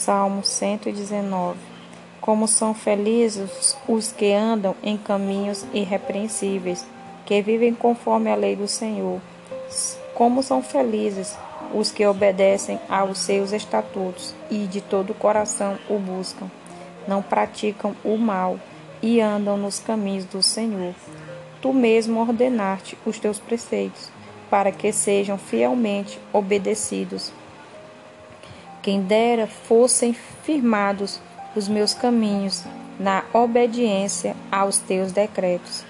Salmo 119. Como são felizes os que andam em caminhos irrepreensíveis, que vivem conforme a lei do Senhor. Como são felizes os que obedecem aos seus estatutos e de todo o coração o buscam. Não praticam o mal e andam nos caminhos do Senhor. Tu mesmo ordenaste os teus preceitos, para que sejam fielmente obedecidos. Quem dera fossem firmados os meus caminhos na obediência aos teus decretos.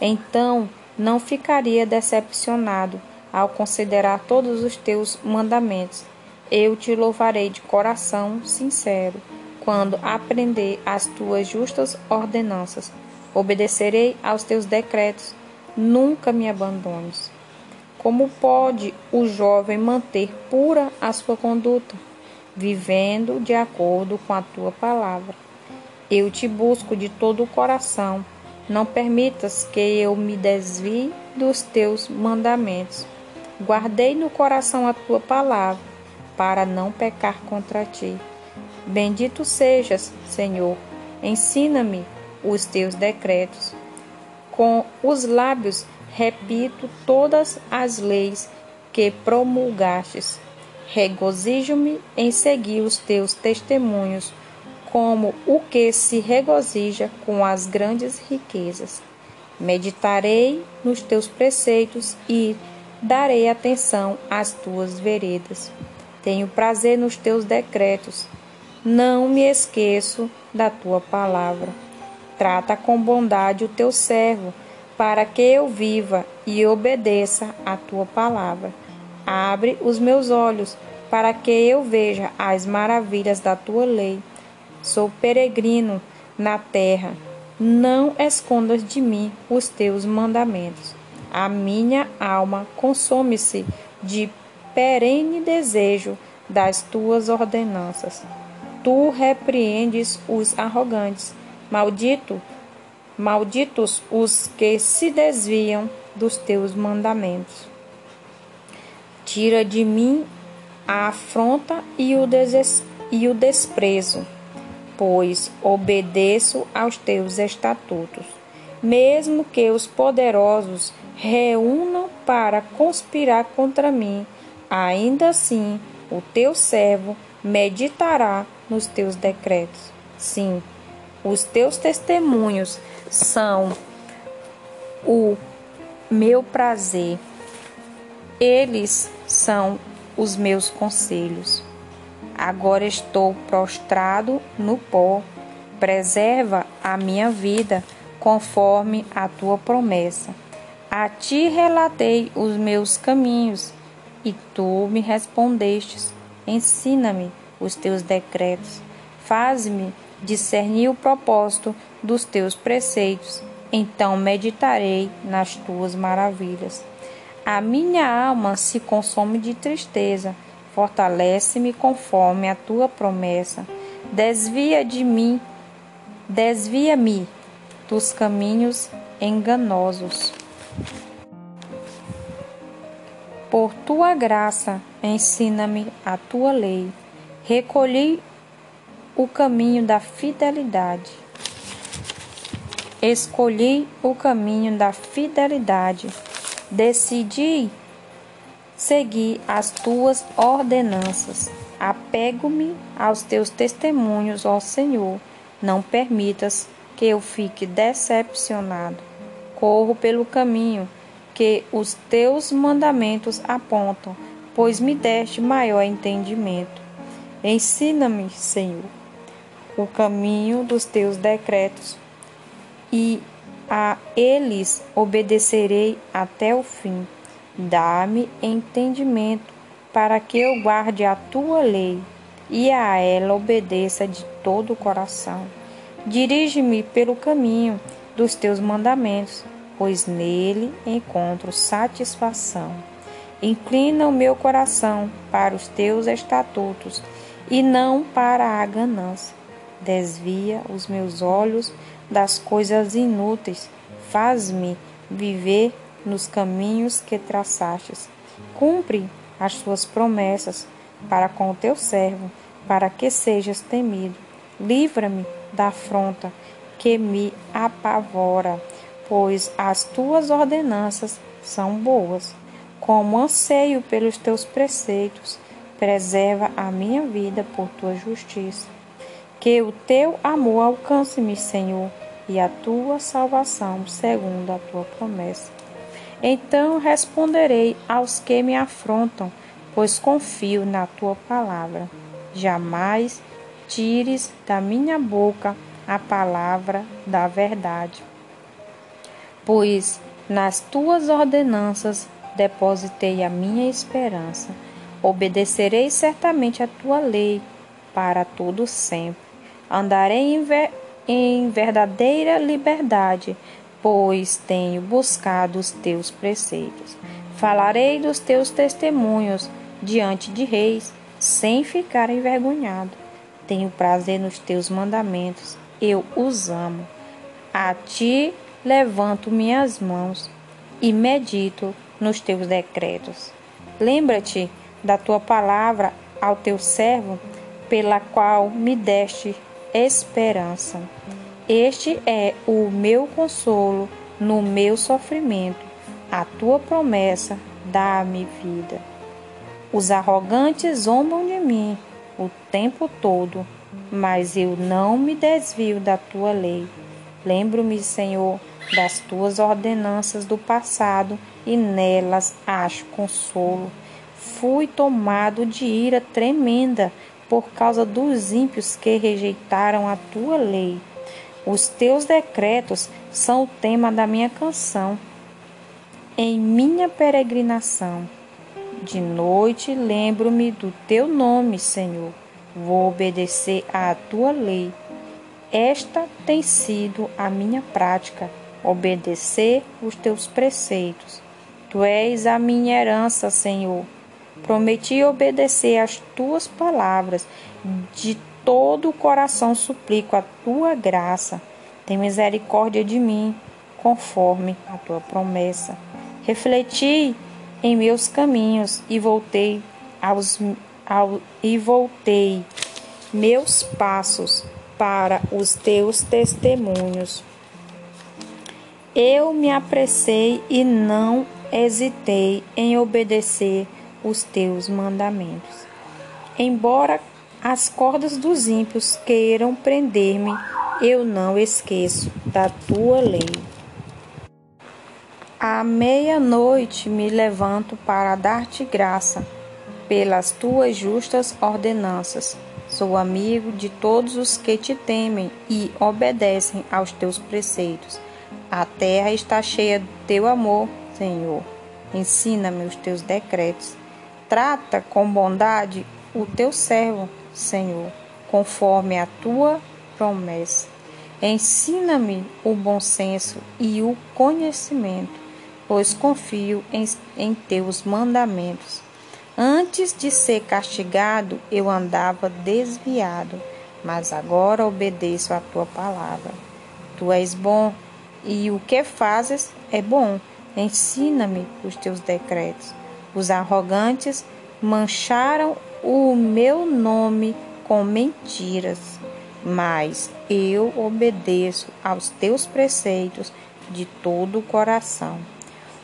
Então não ficaria decepcionado ao considerar todos os teus mandamentos. Eu te louvarei de coração sincero quando aprender as tuas justas ordenanças. Obedecerei aos teus decretos. Nunca me abandones. Como pode o jovem manter pura a sua conduta? Vivendo de acordo com a tua palavra. Eu te busco de todo o coração. Não permitas que eu me desvie dos teus mandamentos. Guardei no coração a tua palavra, para não pecar contra ti. Bendito sejas, Senhor. Ensina-me os teus decretos. Com os lábios repito todas as leis que promulgastes. Regozijo-me em seguir os teus testemunhos, como o que se regozija com as grandes riquezas. Meditarei nos teus preceitos e darei atenção às tuas veredas. Tenho prazer nos teus decretos. Não me esqueço da tua palavra. Trata com bondade o teu servo, para que eu viva e obedeça a tua palavra. Abre os meus olhos para que eu veja as maravilhas da tua lei. Sou peregrino na terra. Não escondas de mim os teus mandamentos. A minha alma consome-se de perene desejo das tuas ordenanças. Tu repreendes os arrogantes. Maldito, malditos os que se desviam dos teus mandamentos. Tira de mim a afronta e o, e o desprezo, pois obedeço aos teus estatutos. Mesmo que os poderosos reúnam para conspirar contra mim, ainda assim o teu servo meditará nos teus decretos. Sim, os teus testemunhos são o meu prazer. Eles são os meus conselhos. Agora estou prostrado no pó. Preserva a minha vida conforme a tua promessa. A ti relatei os meus caminhos e tu me respondestes. Ensina-me os teus decretos. Faz-me discernir o propósito dos teus preceitos. Então meditarei nas tuas maravilhas. A minha alma se consome de tristeza. Fortalece-me conforme a tua promessa. Desvia de mim, desvia-me dos caminhos enganosos. Por tua graça, ensina-me a tua lei. Recolhi o caminho da fidelidade. Escolhi o caminho da fidelidade Decidi seguir as tuas ordenanças. Apego-me aos teus testemunhos, ó Senhor. Não permitas que eu fique decepcionado. Corro pelo caminho que os teus mandamentos apontam, pois me deste maior entendimento. Ensina-me, Senhor, o caminho dos teus decretos e a eles obedecerei até o fim. Dá-me entendimento para que eu guarde a tua lei e a ela obedeça de todo o coração. Dirige-me pelo caminho dos teus mandamentos, pois nele encontro satisfação. Inclina o meu coração para os teus estatutos e não para a ganância. Desvia os meus olhos das coisas inúteis, faz-me viver nos caminhos que traçastes. Cumpre as tuas promessas para com o teu servo, para que sejas temido. Livra-me da afronta que me apavora, pois as tuas ordenanças são boas. Como anseio pelos teus preceitos, preserva a minha vida por tua justiça. Que o teu amor alcance-me, Senhor, e a tua salvação, segundo a tua promessa. Então responderei aos que me afrontam, pois confio na tua palavra. Jamais tires da minha boca a palavra da verdade. Pois nas tuas ordenanças depositei a minha esperança. Obedecerei certamente a tua lei para todo sempre. Andarei em, ver, em verdadeira liberdade, pois tenho buscado os teus preceitos. Falarei dos teus testemunhos diante de reis, sem ficar envergonhado. Tenho prazer nos teus mandamentos, eu os amo. A ti levanto minhas mãos e medito nos teus decretos. Lembra-te da tua palavra ao teu servo, pela qual me deste esperança. Este é o meu consolo no meu sofrimento. A tua promessa dá-me vida. Os arrogantes zombam de mim o tempo todo, mas eu não me desvio da tua lei. Lembro-me, Senhor, das tuas ordenanças do passado e nelas acho consolo. Fui tomado de ira tremenda por causa dos ímpios que rejeitaram a tua lei. Os teus decretos são o tema da minha canção. Em minha peregrinação, de noite lembro-me do teu nome, Senhor. Vou obedecer à tua lei. Esta tem sido a minha prática, obedecer os teus preceitos. Tu és a minha herança, Senhor. Prometi obedecer às tuas palavras. De todo o coração suplico a tua graça. Tem misericórdia de mim, conforme a tua promessa. Refleti em meus caminhos e voltei aos ao, e voltei meus passos para os teus testemunhos. Eu me apressei e não hesitei em obedecer os teus mandamentos. Embora as cordas dos ímpios queiram prender-me, eu não esqueço da tua lei. À meia-noite me levanto para dar-te graça pelas tuas justas ordenanças. Sou amigo de todos os que te temem e obedecem aos teus preceitos. A terra está cheia do teu amor, Senhor. Ensina-me os teus decretos. Trata com bondade o teu servo, Senhor, conforme a tua promessa. Ensina-me o bom senso e o conhecimento, pois confio em, em teus mandamentos. Antes de ser castigado, eu andava desviado, mas agora obedeço a tua palavra. Tu és bom e o que fazes é bom. Ensina-me os teus decretos. Os arrogantes mancharam o meu nome com mentiras, mas eu obedeço aos teus preceitos de todo o coração.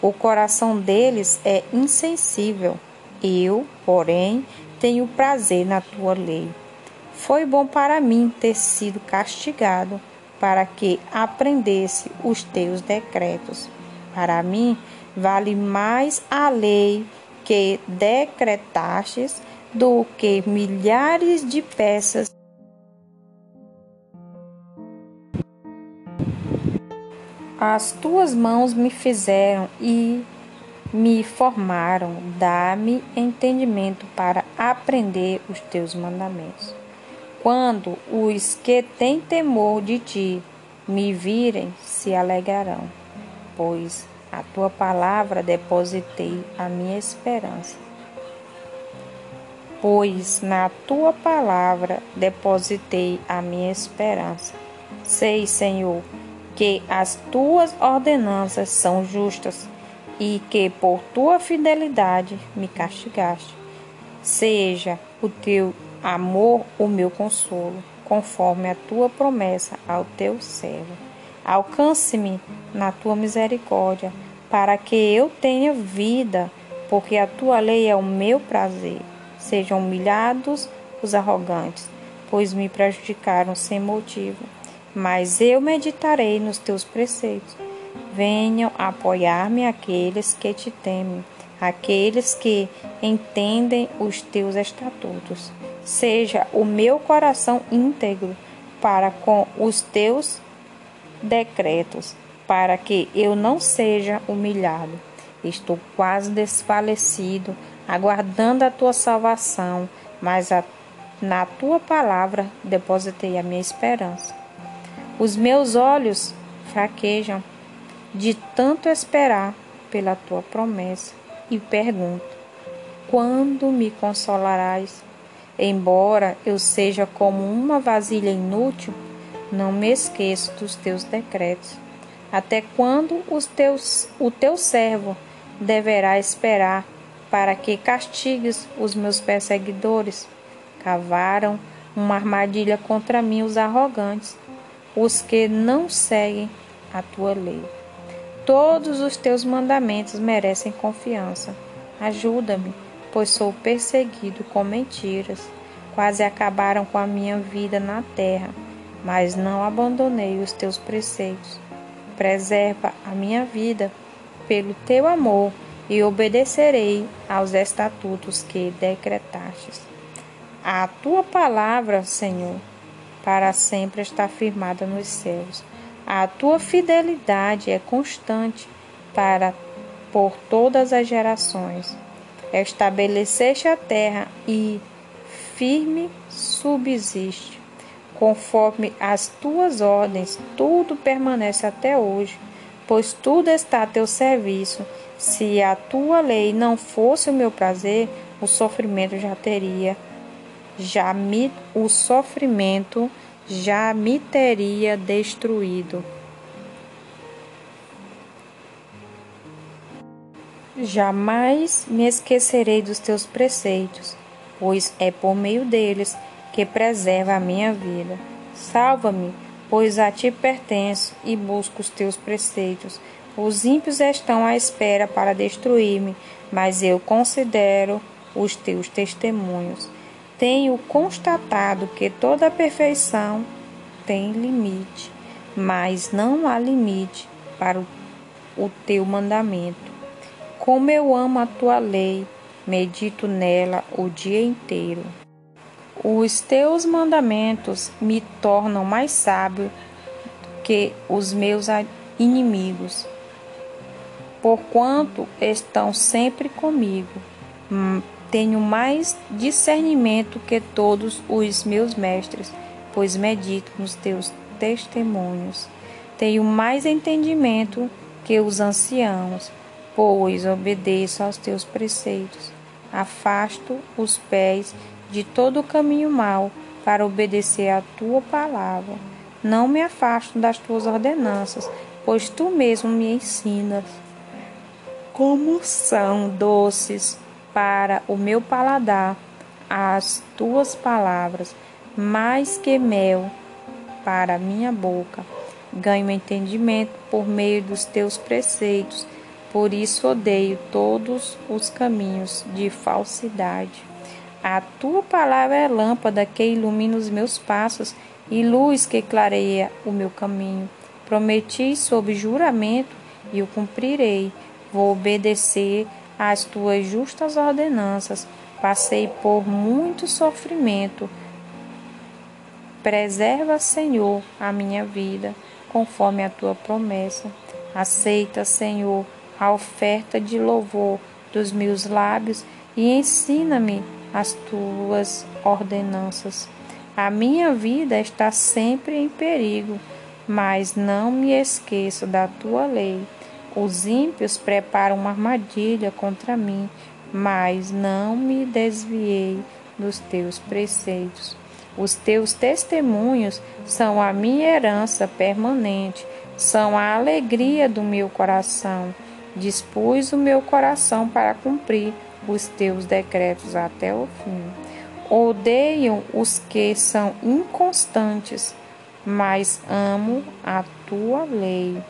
O coração deles é insensível eu, porém, tenho prazer na tua lei. Foi bom para mim ter sido castigado, para que aprendesse os teus decretos. Para mim, vale mais a lei que decretastes do que milhares de peças. As tuas mãos me fizeram e me formaram, dá-me entendimento para aprender os teus mandamentos. Quando os que têm temor de ti me virem, se alegrarão, pois a tua palavra depositei a minha esperança. Pois na tua palavra depositei a minha esperança. Sei, Senhor, que as tuas ordenanças são justas e que por tua fidelidade me castigaste. Seja o teu amor o meu consolo, conforme a tua promessa ao teu servo. Alcance-me na tua misericórdia, para que eu tenha vida, porque a tua lei é o meu prazer. Sejam humilhados os arrogantes, pois me prejudicaram sem motivo. Mas eu meditarei nos teus preceitos. Venham apoiar-me aqueles que te temem, aqueles que entendem os teus estatutos. Seja o meu coração íntegro para com os teus decretos, para que eu não seja humilhado. Estou quase desfalecido, aguardando a tua salvação, mas a, na tua palavra depositei a minha esperança. Os meus olhos fraquejam de tanto esperar pela tua promessa e pergunto: quando me consolarás? Embora eu seja como uma vasilha inútil, não me esqueço dos teus decretos. Até quando os teus, o teu servo deverá esperar para que castigues os meus perseguidores? Cavaram uma armadilha contra mim os arrogantes, os que não seguem a tua lei. Todos os teus mandamentos merecem confiança. Ajuda-me, pois sou perseguido com mentiras. Quase acabaram com a minha vida na terra, mas não abandonei os teus preceitos. Preserva a minha vida pelo teu amor e obedecerei aos estatutos que decretastes. A tua palavra, Senhor, para sempre está firmada nos céus. A tua fidelidade é constante para por todas as gerações. Estabeleceste a terra e firme subsiste. Conforme as tuas ordens, tudo permanece até hoje, pois tudo está a teu serviço. Se a tua lei não fosse o meu prazer, o sofrimento já teria, já me, o sofrimento já me teria destruído. Jamais me esquecerei dos teus preceitos, pois é por meio deles que preserva a minha vida. Salva-me, pois a ti pertenço e busco os teus preceitos. Os ímpios estão à espera para destruir-me, mas eu considero os teus testemunhos. Tenho constatado que toda perfeição tem limite, mas não há limite para o, o teu mandamento. Como eu amo a tua lei, medito nela o dia inteiro. Os teus mandamentos me tornam mais sábio que os meus inimigos, porquanto estão sempre comigo hum, tenho mais discernimento que todos os meus mestres, pois medito nos teus testemunhos. Tenho mais entendimento que os anciãos, pois obedeço aos teus preceitos. Afasto os pés de todo o caminho mau para obedecer à tua palavra. Não me afasto das tuas ordenanças, pois tu mesmo me ensinas. Como são doces para o meu paladar as tuas palavras, mais que mel para a minha boca. Ganho entendimento por meio dos teus preceitos, por isso odeio todos os caminhos de falsidade. A tua palavra é lâmpada que ilumina os meus passos e luz que clareia o meu caminho. Prometi sob juramento e o cumprirei. Vou obedecer as tuas justas ordenanças. Passei por muito sofrimento. Preserva, Senhor, a minha vida, conforme a tua promessa. Aceita, Senhor, a oferta de louvor dos meus lábios e ensina-me as tuas ordenanças. A minha vida está sempre em perigo, mas não me esqueço da tua lei. Os ímpios preparam uma armadilha contra mim, mas não me desviei dos teus preceitos. Os teus testemunhos são a minha herança permanente, são a alegria do meu coração. Dispus o meu coração para cumprir os teus decretos até o fim. Odeio os que são inconstantes, mas amo a tua lei.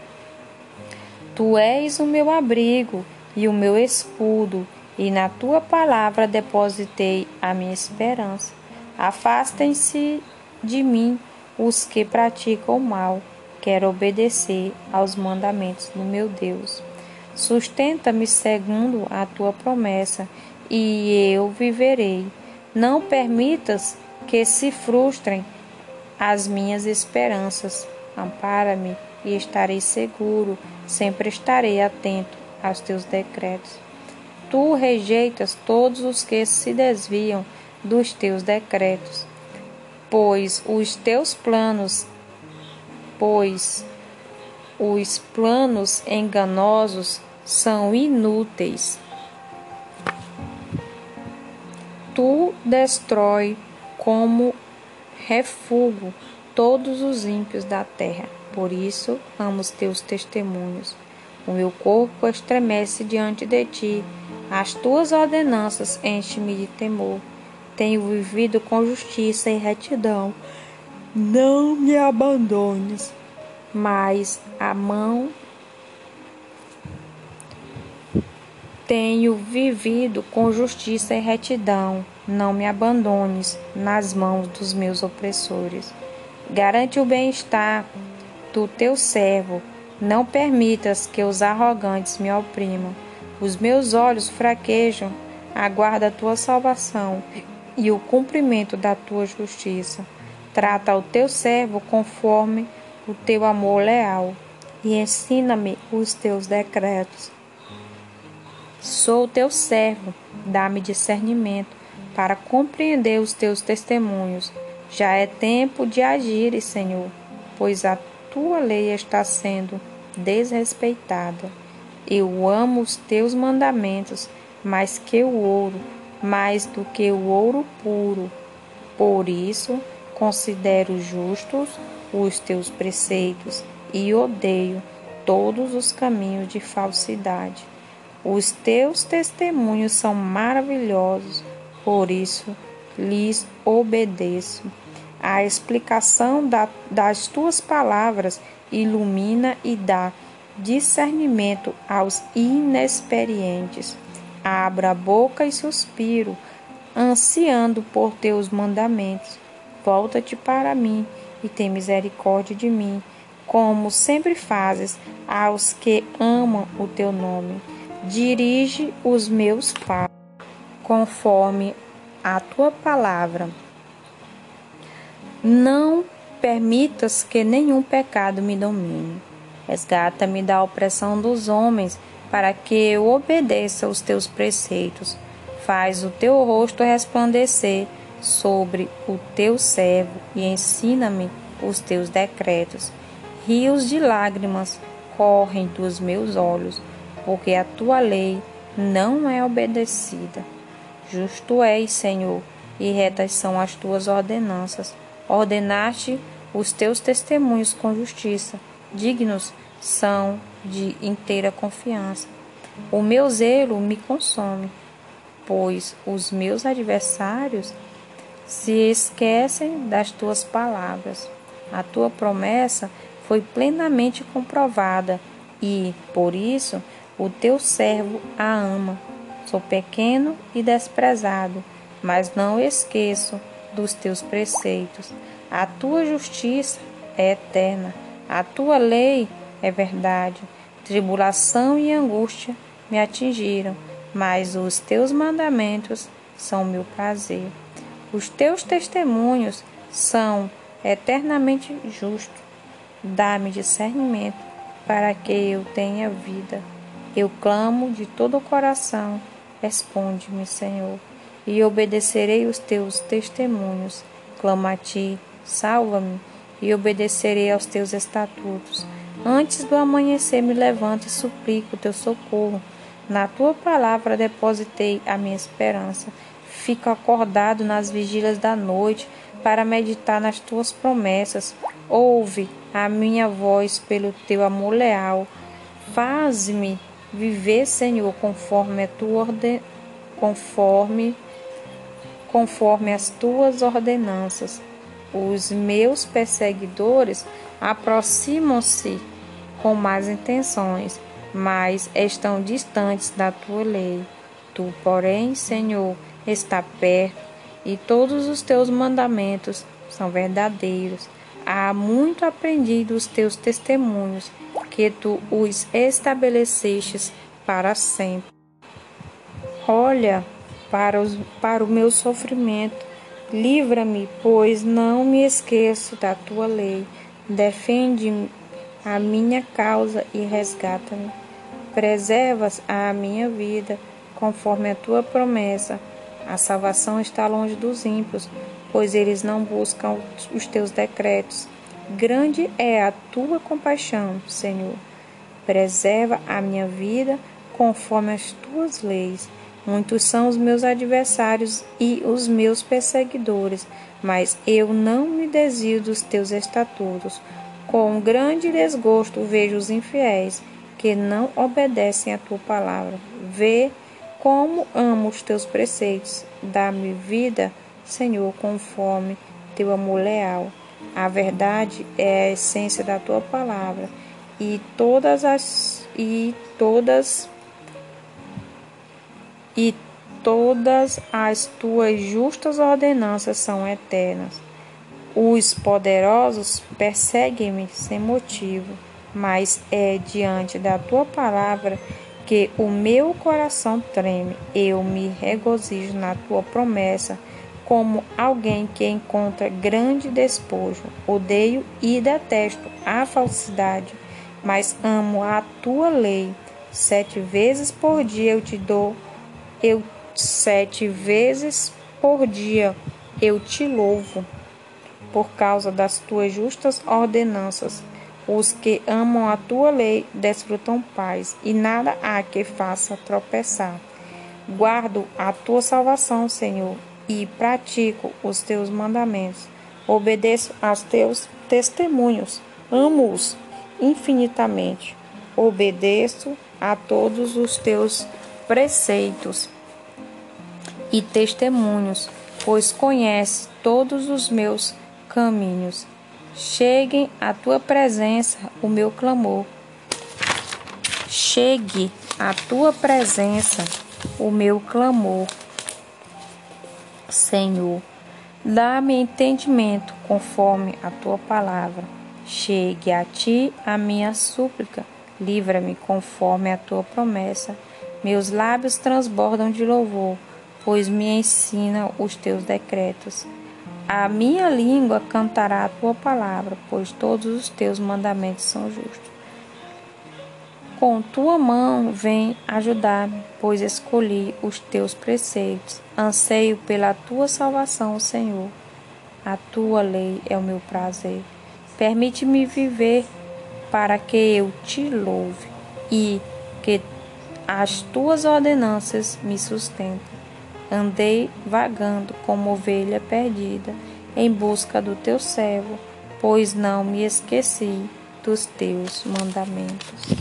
Tu és o meu abrigo e o meu escudo, e na tua palavra depositei a minha esperança. Afastem-se de mim os que praticam o mal. Quero obedecer aos mandamentos do meu Deus. Sustenta-me segundo a tua promessa, e eu viverei. Não permitas que se frustrem as minhas esperanças. Ampara-me e estarei seguro, sempre estarei atento aos teus decretos. Tu rejeitas todos os que se desviam dos teus decretos, pois os teus planos, pois os planos enganosos são inúteis. Tu destrói como refúgio todos os ímpios da terra. Por isso amo os teus testemunhos. O meu corpo estremece diante de ti. As tuas ordenanças enchem-me de temor. Tenho vivido com justiça e retidão. Não me abandones, mas a mão Tenho vivido com justiça e retidão. Não me abandones nas mãos dos meus opressores. Garante o bem-estar do teu servo. Não permitas que os arrogantes me oprimam. Os meus olhos fraquejam. Aguarda a tua salvação e o cumprimento da tua justiça. Trata o teu servo conforme o teu amor leal e ensina-me os teus decretos. Sou teu servo, dá-me discernimento para compreender os teus testemunhos. Já é tempo de agir, Senhor, pois a tua lei está sendo desrespeitada. Eu amo os teus mandamentos mais que o ouro, mais do que o ouro puro. Por isso, considero justos os teus preceitos e odeio todos os caminhos de falsidade. Os teus testemunhos são maravilhosos, por isso lhes obedeço. A explicação da, das tuas palavras ilumina e dá discernimento aos inexperientes. Abra a boca e suspiro, ansiando por teus mandamentos. Volta-te para mim e tem misericórdia de mim, como sempre fazes aos que amam o teu nome. Dirige os meus passos conforme a tua palavra. Não permitas que nenhum pecado me domine. Resgata-me da opressão dos homens, para que eu obedeça os teus preceitos. Faz o teu rosto resplandecer sobre o teu servo e ensina-me os teus decretos. Rios de lágrimas correm dos meus olhos porque a tua lei não é obedecida. Justo és, Senhor, e retas são as tuas ordenanças. Ordenaste os teus testemunhos com justiça, dignos são de inteira confiança. O meu zelo me consome, pois os meus adversários se esquecem das tuas palavras. A tua promessa foi plenamente comprovada e, por isso, o teu servo a ama. Sou pequeno e desprezado, mas não esqueço dos teus preceitos. A tua justiça é eterna, a tua lei é verdade. Tribulação e angústia me atingiram, mas os teus mandamentos são meu prazer. Os teus testemunhos são eternamente justos. Dá-me discernimento para que eu tenha vida. Eu clamo de todo o coração, responde-me, Senhor, e obedecerei os teus testemunhos. Clamo a ti, salva-me, e obedecerei aos teus estatutos. Antes do amanhecer me levanto e suplico o teu socorro. Na tua palavra depositei a minha esperança. Fico acordado nas vigílias da noite para meditar nas tuas promessas. Ouve a minha voz pelo teu amor leal. Faz-me Viver, Senhor, conforme a tua ordem, conforme conforme as tuas ordenanças. Os meus perseguidores aproximam-se com más intenções, mas estão distantes da tua lei. Tu, porém, Senhor, está perto e todos os teus mandamentos são verdadeiros. Há muito aprendido os teus testemunhos, que tu os estabelecestes para sempre. Olha para, os, para o meu sofrimento, livra-me, pois não me esqueço da tua lei. Defende a minha causa e resgata-me. Preservas a minha vida, conforme a tua promessa. A salvação está longe dos ímpios, pois eles não buscam os teus decretos. Grande é a tua compaixão, Senhor. Preserva a minha vida conforme as tuas leis. Muitos são os meus adversários e os meus perseguidores, mas eu não me desvio dos teus estatutos. Com grande desgosto vejo os infiéis que não obedecem à tua palavra. Vê como amo os teus preceitos. Dá-me vida, Senhor, conforme teu amor leal. A verdade é a essência da tua palavra e todas as e todas e todas as tuas justas ordenanças são eternas. Os poderosos perseguem-me sem motivo, mas é diante da tua palavra que o meu coração treme, eu me regozijo na tua promessa, como alguém que encontra grande despojo. Odeio e detesto a falsidade, mas amo a tua lei. Sete vezes por dia eu te dou, eu sete vezes por dia eu te louvo, por causa das tuas justas ordenanças. Os que amam a tua lei desfrutam paz, e nada há que faça tropeçar. Guardo a tua salvação, Senhor, e pratico os teus mandamentos. Obedeço aos teus testemunhos, amo-os infinitamente. Obedeço a todos os teus preceitos e testemunhos, pois conhece todos os meus caminhos cheguem à tua presença o meu clamor. Chegue à tua presença o meu clamor. Senhor, dá-me entendimento conforme a tua palavra. Chegue a ti a minha súplica. Livra-me conforme a tua promessa. Meus lábios transbordam de louvor, pois me ensina os teus decretos. A minha língua cantará a tua palavra, pois todos os teus mandamentos são justos. Com tua mão vem ajudar-me, pois escolhi os teus preceitos. Anseio pela tua salvação, Senhor. A tua lei é o meu prazer. Permite-me viver para que eu te louve e que as tuas ordenanças me sustentem. Andei vagando como ovelha perdida em busca do teu servo, pois não me esqueci dos teus mandamentos.